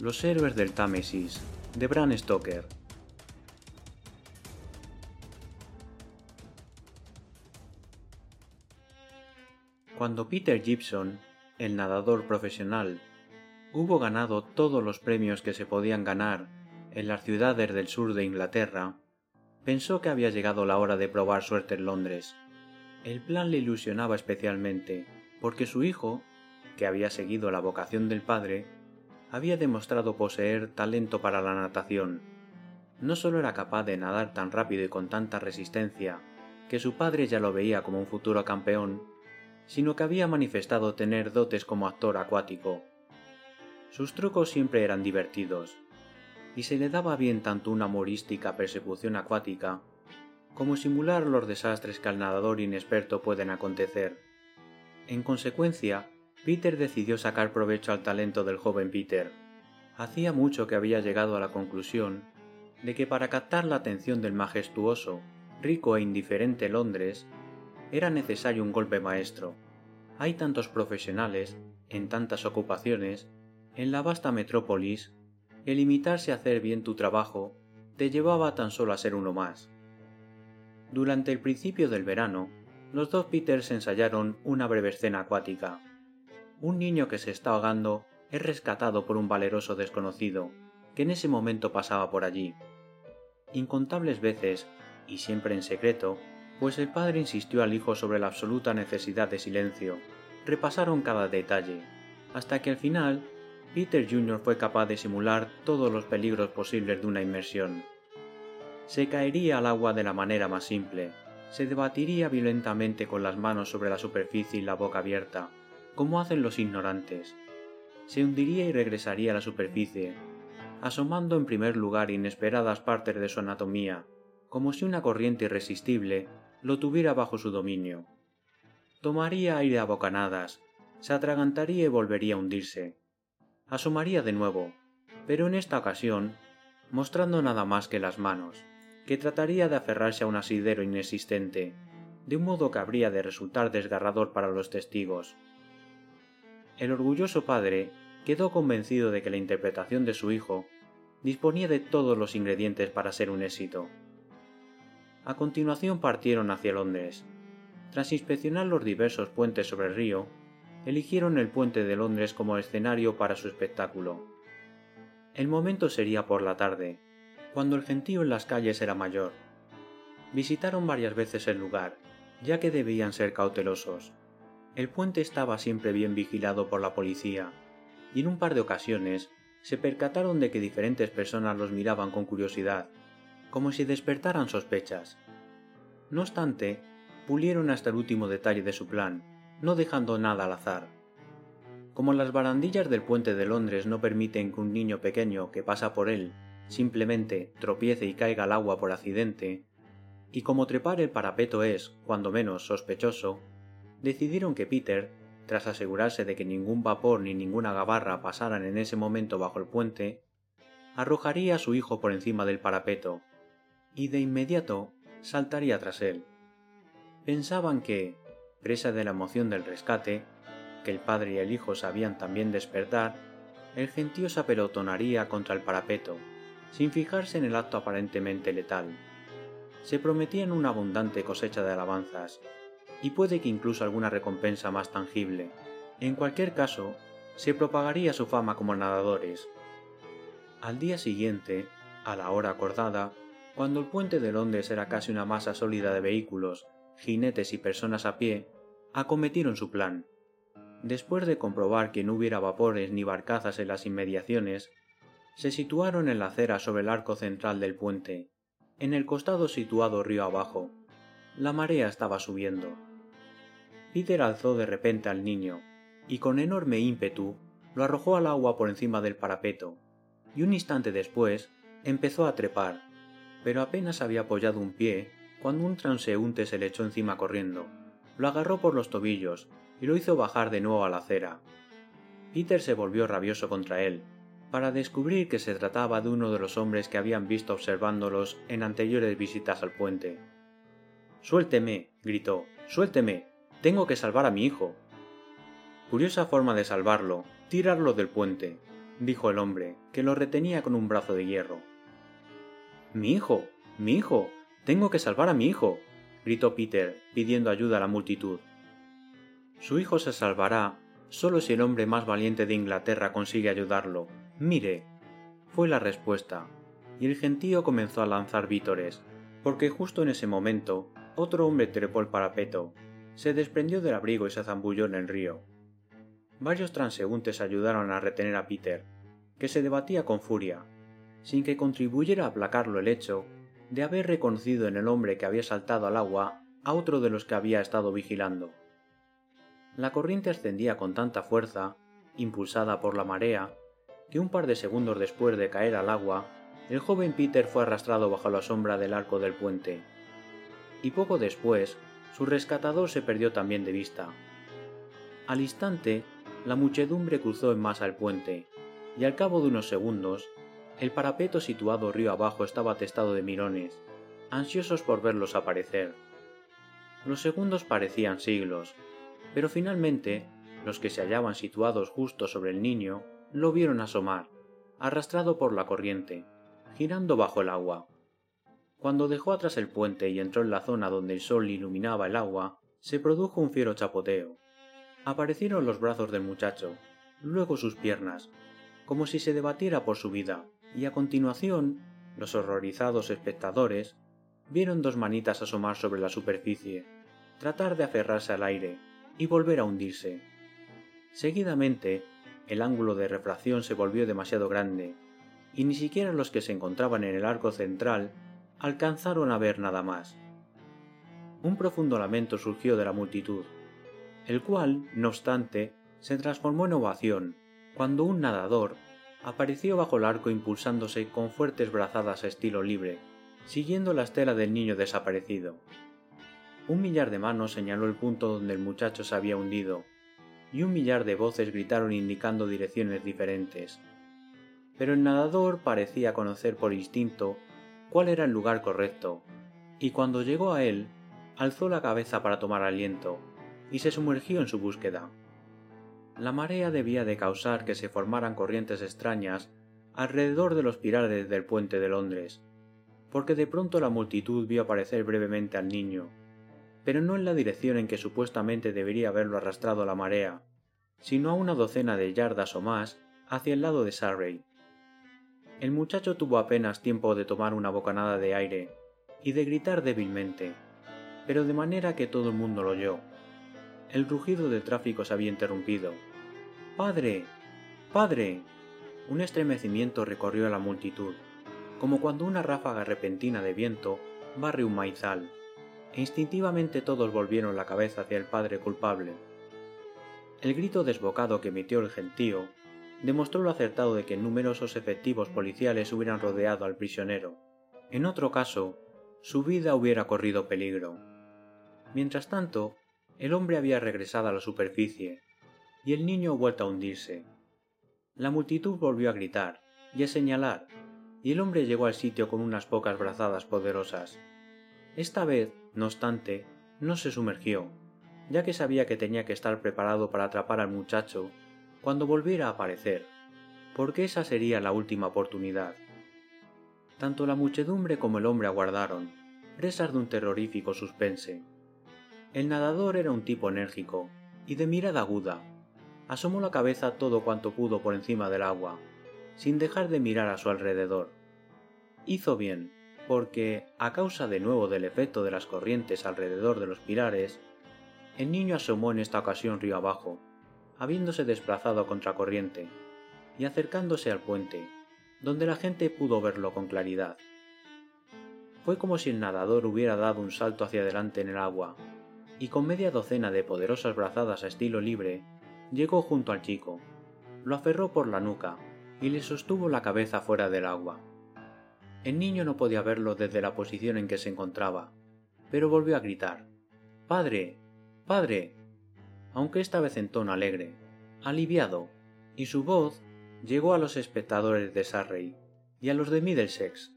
Los héroes del Támesis, de Bram Stoker. Cuando Peter Gibson, el nadador profesional, hubo ganado todos los premios que se podían ganar en las ciudades del sur de Inglaterra, pensó que había llegado la hora de probar suerte en Londres. El plan le ilusionaba especialmente, porque su hijo, que había seguido la vocación del padre, había demostrado poseer talento para la natación. No solo era capaz de nadar tan rápido y con tanta resistencia, que su padre ya lo veía como un futuro campeón, sino que había manifestado tener dotes como actor acuático. Sus trucos siempre eran divertidos, y se le daba bien tanto una humorística persecución acuática como simular los desastres que al nadador inexperto pueden acontecer. En consecuencia, Peter decidió sacar provecho al talento del joven Peter. Hacía mucho que había llegado a la conclusión de que para captar la atención del majestuoso, rico e indiferente Londres, era necesario un golpe maestro. Hay tantos profesionales, en tantas ocupaciones, en la vasta metrópolis, que limitarse a hacer bien tu trabajo te llevaba tan solo a ser uno más. Durante el principio del verano, los dos Peters ensayaron una breve escena acuática. Un niño que se está ahogando es rescatado por un valeroso desconocido, que en ese momento pasaba por allí. Incontables veces, y siempre en secreto, pues el padre insistió al hijo sobre la absoluta necesidad de silencio, repasaron cada detalle, hasta que al final Peter Jr. fue capaz de simular todos los peligros posibles de una inmersión. Se caería al agua de la manera más simple, se debatiría violentamente con las manos sobre la superficie y la boca abierta, como hacen los ignorantes. Se hundiría y regresaría a la superficie, asomando en primer lugar inesperadas partes de su anatomía, como si una corriente irresistible lo tuviera bajo su dominio. Tomaría aire a bocanadas, se atragantaría y volvería a hundirse. Asomaría de nuevo, pero en esta ocasión mostrando nada más que las manos que trataría de aferrarse a un asidero inexistente, de un modo que habría de resultar desgarrador para los testigos. El orgulloso padre quedó convencido de que la interpretación de su hijo disponía de todos los ingredientes para ser un éxito. A continuación partieron hacia Londres. Tras inspeccionar los diversos puentes sobre el río, eligieron el puente de Londres como escenario para su espectáculo. El momento sería por la tarde, cuando el gentío en las calles era mayor. Visitaron varias veces el lugar, ya que debían ser cautelosos. El puente estaba siempre bien vigilado por la policía, y en un par de ocasiones se percataron de que diferentes personas los miraban con curiosidad, como si despertaran sospechas. No obstante, pulieron hasta el último detalle de su plan, no dejando nada al azar. Como las barandillas del puente de Londres no permiten que un niño pequeño que pasa por él simplemente tropiece y caiga al agua por accidente, y como trepar el parapeto es, cuando menos, sospechoso, decidieron que Peter, tras asegurarse de que ningún vapor ni ninguna gabarra pasaran en ese momento bajo el puente, arrojaría a su hijo por encima del parapeto, y de inmediato saltaría tras él. Pensaban que, presa de la emoción del rescate, que el padre y el hijo sabían también despertar, el gentío se apelotonaría contra el parapeto, sin fijarse en el acto aparentemente letal. Se prometían una abundante cosecha de alabanzas, y puede que incluso alguna recompensa más tangible. En cualquier caso, se propagaría su fama como nadadores. Al día siguiente, a la hora acordada, cuando el puente de Londres era casi una masa sólida de vehículos, jinetes y personas a pie, acometieron su plan. Después de comprobar que no hubiera vapores ni barcazas en las inmediaciones, se situaron en la acera sobre el arco central del puente, en el costado situado río abajo. La marea estaba subiendo. Peter alzó de repente al niño, y con enorme ímpetu lo arrojó al agua por encima del parapeto, y un instante después empezó a trepar, pero apenas había apoyado un pie cuando un transeúnte se le echó encima corriendo, lo agarró por los tobillos y lo hizo bajar de nuevo a la acera. Peter se volvió rabioso contra él, para descubrir que se trataba de uno de los hombres que habían visto observándolos en anteriores visitas al puente. Suélteme, gritó, suélteme. Tengo que salvar a mi hijo. Curiosa forma de salvarlo, tirarlo del puente. dijo el hombre, que lo retenía con un brazo de hierro. Mi hijo. mi hijo. tengo que salvar a mi hijo. gritó Peter, pidiendo ayuda a la multitud. Su hijo se salvará solo si el hombre más valiente de Inglaterra consigue ayudarlo. Mire. fue la respuesta, y el gentío comenzó a lanzar vítores, porque justo en ese momento otro hombre trepó el parapeto, se desprendió del abrigo y se zambulló en el río. Varios transeúntes ayudaron a retener a Peter, que se debatía con furia, sin que contribuyera a aplacarlo el hecho de haber reconocido en el hombre que había saltado al agua a otro de los que había estado vigilando. La corriente ascendía con tanta fuerza, impulsada por la marea, que un par de segundos después de caer al agua, el joven Peter fue arrastrado bajo la sombra del arco del puente. Y poco después, su rescatador se perdió también de vista. Al instante, la muchedumbre cruzó en masa el puente, y al cabo de unos segundos, el parapeto situado río abajo estaba atestado de mirones, ansiosos por verlos aparecer. Los segundos parecían siglos, pero finalmente los que se hallaban situados justo sobre el niño lo vieron asomar, arrastrado por la corriente, girando bajo el agua. Cuando dejó atrás el puente y entró en la zona donde el sol iluminaba el agua, se produjo un fiero chapoteo. Aparecieron los brazos del muchacho, luego sus piernas, como si se debatiera por su vida, y a continuación los horrorizados espectadores vieron dos manitas asomar sobre la superficie, tratar de aferrarse al aire y volver a hundirse. Seguidamente, el ángulo de refracción se volvió demasiado grande, y ni siquiera los que se encontraban en el arco central alcanzaron a ver nada más. Un profundo lamento surgió de la multitud, el cual, no obstante, se transformó en ovación cuando un nadador apareció bajo el arco impulsándose con fuertes brazadas a estilo libre, siguiendo la estela del niño desaparecido. Un millar de manos señaló el punto donde el muchacho se había hundido, y un millar de voces gritaron indicando direcciones diferentes. Pero el nadador parecía conocer por instinto cuál era el lugar correcto, y cuando llegó a él, alzó la cabeza para tomar aliento, y se sumergió en su búsqueda. La marea debía de causar que se formaran corrientes extrañas alrededor de los pilares del puente de Londres, porque de pronto la multitud vio aparecer brevemente al niño, pero no en la dirección en que supuestamente debería haberlo arrastrado la marea, sino a una docena de yardas o más hacia el lado de Surrey. El muchacho tuvo apenas tiempo de tomar una bocanada de aire y de gritar débilmente, pero de manera que todo el mundo lo oyó. El rugido del tráfico se había interrumpido Padre. Padre. Un estremecimiento recorrió a la multitud, como cuando una ráfaga repentina de viento barre un maizal, e instintivamente todos volvieron la cabeza hacia el padre culpable. El grito desbocado que emitió el gentío demostró lo acertado de que numerosos efectivos policiales hubieran rodeado al prisionero. En otro caso, su vida hubiera corrido peligro. Mientras tanto, el hombre había regresado a la superficie, y el niño vuelto a hundirse. La multitud volvió a gritar y a señalar, y el hombre llegó al sitio con unas pocas brazadas poderosas. Esta vez, no obstante, no se sumergió, ya que sabía que tenía que estar preparado para atrapar al muchacho cuando volviera a aparecer, porque esa sería la última oportunidad. Tanto la muchedumbre como el hombre aguardaron, presas de un terrorífico suspense. El nadador era un tipo enérgico y de mirada aguda, asomó la cabeza todo cuanto pudo por encima del agua, sin dejar de mirar a su alrededor. Hizo bien, porque, a causa de nuevo del efecto de las corrientes alrededor de los pilares, el niño asomó en esta ocasión río abajo, habiéndose desplazado a contracorriente, y acercándose al puente, donde la gente pudo verlo con claridad. Fue como si el nadador hubiera dado un salto hacia adelante en el agua, y con media docena de poderosas brazadas a estilo libre, llegó junto al chico, lo aferró por la nuca y le sostuvo la cabeza fuera del agua. El niño no podía verlo desde la posición en que se encontraba, pero volvió a gritar Padre. Padre. Aunque esta vez en tono alegre, aliviado, y su voz llegó a los espectadores de Surrey y a los de Middlesex.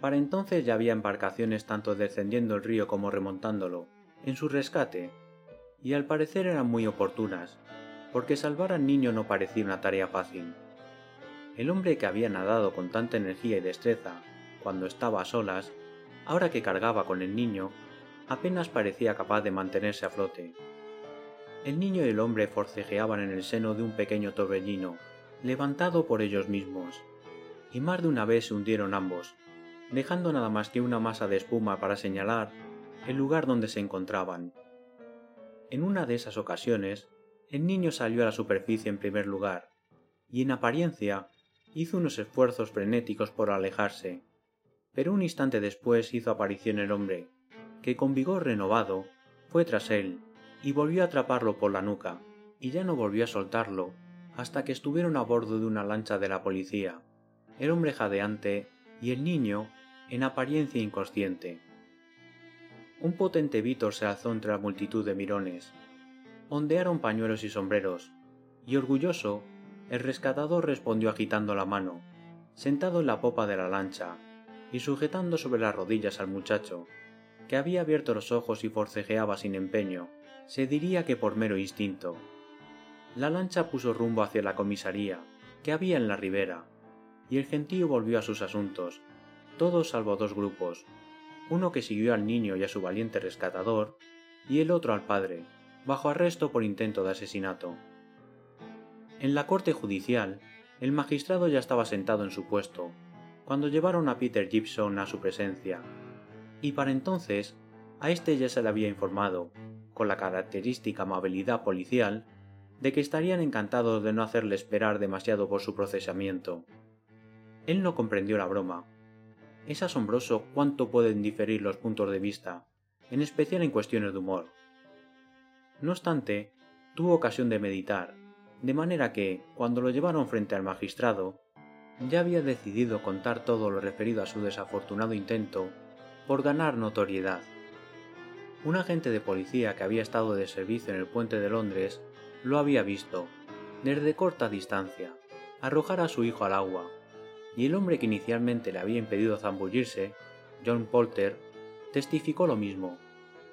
Para entonces ya había embarcaciones tanto descendiendo el río como remontándolo, en su rescate, y al parecer eran muy oportunas, porque salvar al niño no parecía una tarea fácil. El hombre que había nadado con tanta energía y destreza cuando estaba a solas, ahora que cargaba con el niño, apenas parecía capaz de mantenerse a flote. El niño y el hombre forcejeaban en el seno de un pequeño torbellino, levantado por ellos mismos, y más de una vez se hundieron ambos, dejando nada más que una masa de espuma para señalar el lugar donde se encontraban. En una de esas ocasiones, el niño salió a la superficie en primer lugar, y en apariencia hizo unos esfuerzos frenéticos por alejarse, pero un instante después hizo aparición el hombre, que con vigor renovado fue tras él y volvió a atraparlo por la nuca, y ya no volvió a soltarlo hasta que estuvieron a bordo de una lancha de la policía, el hombre jadeante y el niño en apariencia inconsciente. Un potente vítor se alzó entre la multitud de mirones. Ondearon pañuelos y sombreros, y orgulloso, el rescatador respondió agitando la mano, sentado en la popa de la lancha, y sujetando sobre las rodillas al muchacho, que había abierto los ojos y forcejeaba sin empeño, se diría que por mero instinto. La lancha puso rumbo hacia la comisaría, que había en la ribera, y el gentío volvió a sus asuntos, todos salvo dos grupos, uno que siguió al niño y a su valiente rescatador, y el otro al padre, bajo arresto por intento de asesinato. En la corte judicial, el magistrado ya estaba sentado en su puesto, cuando llevaron a Peter Gibson a su presencia, y para entonces a éste ya se le había informado, con la característica amabilidad policial, de que estarían encantados de no hacerle esperar demasiado por su procesamiento. Él no comprendió la broma. Es asombroso cuánto pueden diferir los puntos de vista, en especial en cuestiones de humor. No obstante, tuvo ocasión de meditar, de manera que, cuando lo llevaron frente al magistrado, ya había decidido contar todo lo referido a su desafortunado intento por ganar notoriedad. Un agente de policía que había estado de servicio en el puente de Londres lo había visto, desde corta distancia, arrojar a su hijo al agua, y el hombre que inicialmente le había impedido zambullirse, John Polter, testificó lo mismo.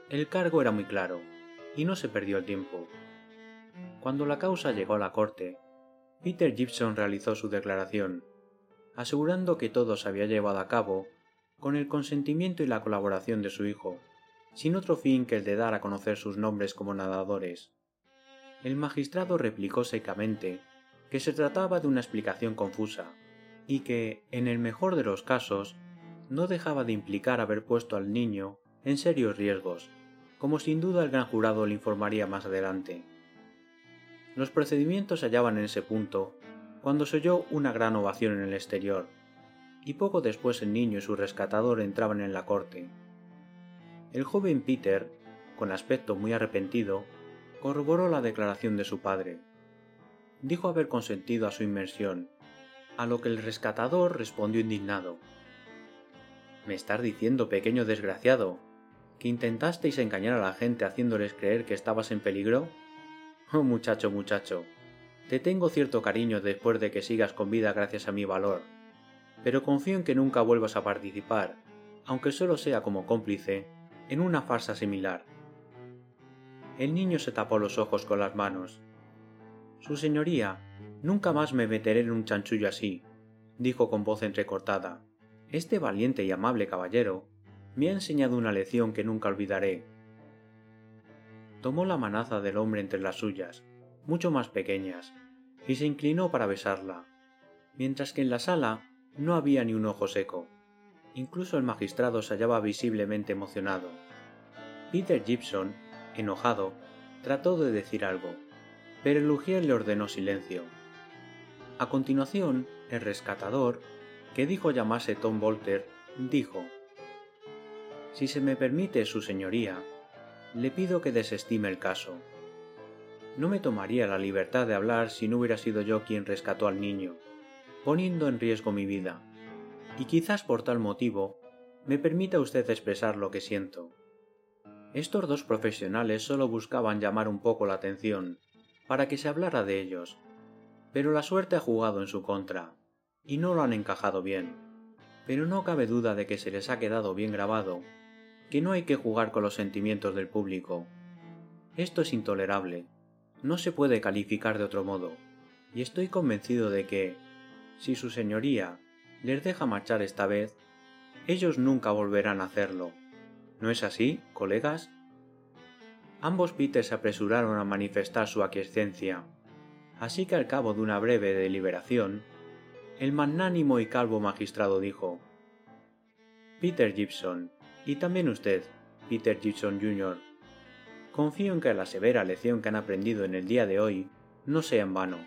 El cargo era muy claro, y no se perdió el tiempo. Cuando la causa llegó a la corte, Peter Gibson realizó su declaración, asegurando que todo se había llevado a cabo con el consentimiento y la colaboración de su hijo, sin otro fin que el de dar a conocer sus nombres como nadadores. El magistrado replicó secamente que se trataba de una explicación confusa, y que, en el mejor de los casos, no dejaba de implicar haber puesto al niño en serios riesgos, como sin duda el gran jurado le informaría más adelante. Los procedimientos se hallaban en ese punto cuando se oyó una gran ovación en el exterior, y poco después el niño y su rescatador entraban en la corte. El joven Peter, con aspecto muy arrepentido, corroboró la declaración de su padre. Dijo haber consentido a su inmersión, a lo que el rescatador respondió indignado. ¿Me estás diciendo, pequeño desgraciado, que intentasteis engañar a la gente haciéndoles creer que estabas en peligro? Oh, muchacho, muchacho, te tengo cierto cariño después de que sigas con vida gracias a mi valor, pero confío en que nunca vuelvas a participar, aunque solo sea como cómplice, en una farsa similar. El niño se tapó los ojos con las manos. Su señoría, nunca más me meteré en un chanchullo así, dijo con voz entrecortada. Este valiente y amable caballero me ha enseñado una lección que nunca olvidaré. Tomó la manaza del hombre entre las suyas, mucho más pequeñas, y se inclinó para besarla, mientras que en la sala no había ni un ojo seco. Incluso el magistrado se hallaba visiblemente emocionado. Peter Gibson, enojado, trató de decir algo, pero el Ujier le ordenó silencio. A continuación, el rescatador, que dijo llamarse Tom Bolter, dijo Si se me permite, su señoría, le pido que desestime el caso. No me tomaría la libertad de hablar si no hubiera sido yo quien rescató al niño, poniendo en riesgo mi vida y quizás por tal motivo me permita usted expresar lo que siento. Estos dos profesionales solo buscaban llamar un poco la atención, para que se hablara de ellos, pero la suerte ha jugado en su contra, y no lo han encajado bien. Pero no cabe duda de que se les ha quedado bien grabado, que no hay que jugar con los sentimientos del público. Esto es intolerable, no se puede calificar de otro modo, y estoy convencido de que, si su señoría les deja marchar esta vez, ellos nunca volverán a hacerlo. ¿No es así, colegas? Ambos Peters se apresuraron a manifestar su aquiescencia, así que al cabo de una breve deliberación, el magnánimo y calvo magistrado dijo Peter Gibson, y también usted, Peter Gibson Jr., confío en que la severa lección que han aprendido en el día de hoy no sea en vano.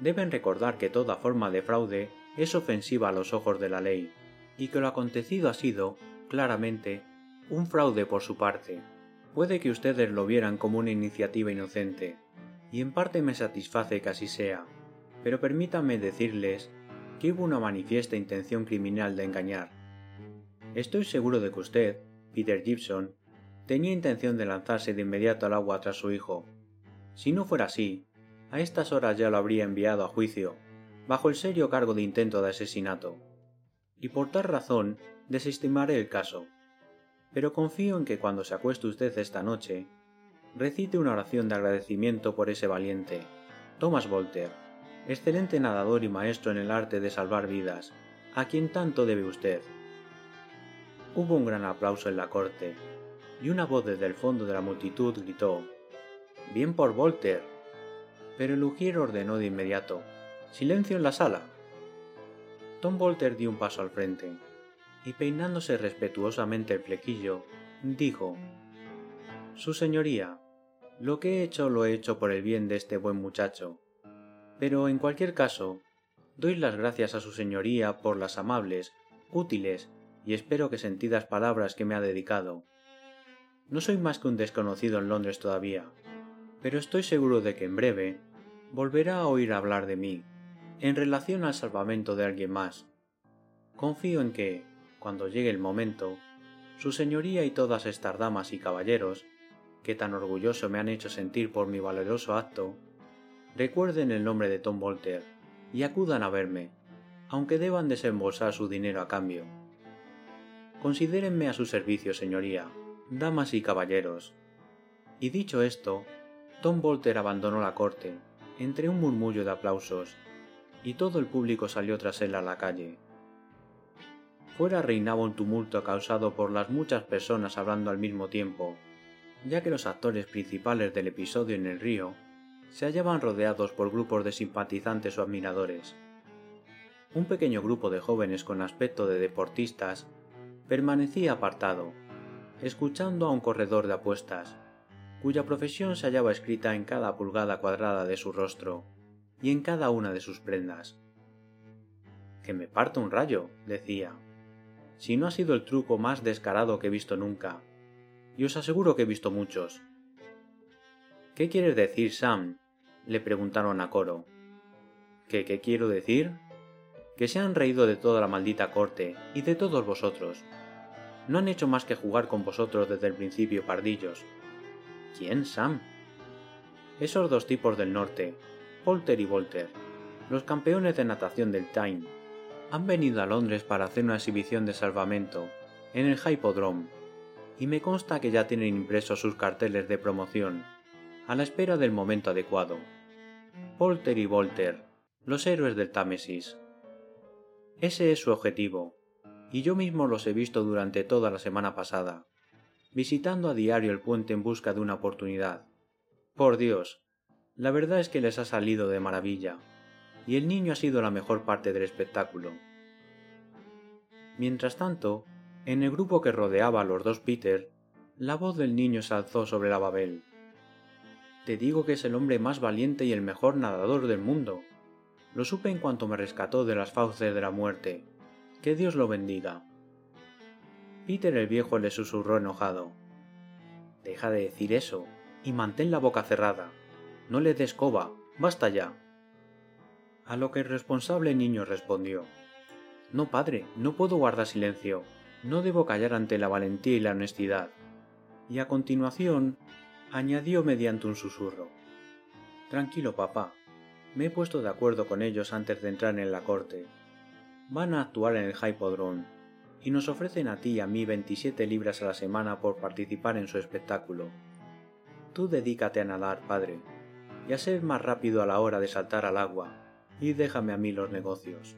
Deben recordar que toda forma de fraude es ofensiva a los ojos de la ley, y que lo acontecido ha sido, claramente, un fraude por su parte. Puede que ustedes lo vieran como una iniciativa inocente, y en parte me satisface que así sea, pero permítanme decirles que hubo una manifiesta intención criminal de engañar. Estoy seguro de que usted, Peter Gibson, tenía intención de lanzarse de inmediato al agua tras su hijo. Si no fuera así, a estas horas ya lo habría enviado a juicio, bajo el serio cargo de intento de asesinato. Y por tal razón desestimaré el caso. Pero confío en que cuando se acueste usted esta noche, recite una oración de agradecimiento por ese valiente, Thomas Volter, excelente nadador y maestro en el arte de salvar vidas, a quien tanto debe usted. Hubo un gran aplauso en la corte, y una voz desde el fondo de la multitud gritó Bien por Volter. Pero el ujier ordenó de inmediato Silencio en la sala. Tom Volter dio un paso al frente, y peinándose respetuosamente el flequillo, dijo Su señoría, lo que he hecho lo he hecho por el bien de este buen muchacho, pero en cualquier caso, doy las gracias a su señoría por las amables, útiles y espero que sentidas palabras que me ha dedicado. No soy más que un desconocido en Londres todavía, pero estoy seguro de que en breve volverá a oír hablar de mí, en relación al salvamento de alguien más. Confío en que, cuando llegue el momento, su señoría y todas estas damas y caballeros, que tan orgulloso me han hecho sentir por mi valeroso acto, recuerden el nombre de Tom Volter y acudan a verme, aunque deban desembolsar su dinero a cambio. Considérenme a su servicio, señoría, damas y caballeros. Y dicho esto, Tom Volter abandonó la corte, entre un murmullo de aplausos, y todo el público salió tras él a la calle. Fuera reinaba un tumulto causado por las muchas personas hablando al mismo tiempo, ya que los actores principales del episodio en el río se hallaban rodeados por grupos de simpatizantes o admiradores. Un pequeño grupo de jóvenes con aspecto de deportistas permanecía apartado, escuchando a un corredor de apuestas, cuya profesión se hallaba escrita en cada pulgada cuadrada de su rostro y en cada una de sus prendas. Que me parta un rayo, decía. Si no ha sido el truco más descarado que he visto nunca, y os aseguro que he visto muchos. ¿Qué quieres decir, Sam? le preguntaron a coro. ¿Qué, qué quiero decir? Que se han reído de toda la maldita corte y de todos vosotros. No han hecho más que jugar con vosotros desde el principio, pardillos. ¿Quién, Sam? Esos dos tipos del norte, Polter y Volter, los campeones de natación del Tyne, han venido a Londres para hacer una exhibición de salvamento en el Hypodrome, y me consta que ya tienen impresos sus carteles de promoción, a la espera del momento adecuado. Polter y Volter, los héroes del Támesis. Ese es su objetivo, y yo mismo los he visto durante toda la semana pasada, visitando a diario el puente en busca de una oportunidad. Por Dios, la verdad es que les ha salido de maravilla, y el niño ha sido la mejor parte del espectáculo. Mientras tanto, en el grupo que rodeaba a los dos Peter, la voz del niño se alzó sobre la Babel. Te digo que es el hombre más valiente y el mejor nadador del mundo. Lo supe en cuanto me rescató de las fauces de la muerte. Que Dios lo bendiga. Peter el viejo le susurró enojado. Deja de decir eso y mantén la boca cerrada. No le des coba, basta ya. A lo que el responsable niño respondió No, padre, no puedo guardar silencio, no debo callar ante la valentía y la honestidad. Y a continuación añadió mediante un susurro Tranquilo, papá, me he puesto de acuerdo con ellos antes de entrar en la corte. Van a actuar en el Hypodrome y nos ofrecen a ti y a mí 27 libras a la semana por participar en su espectáculo. Tú dedícate a nadar, padre, y a ser más rápido a la hora de saltar al agua, y déjame a mí los negocios.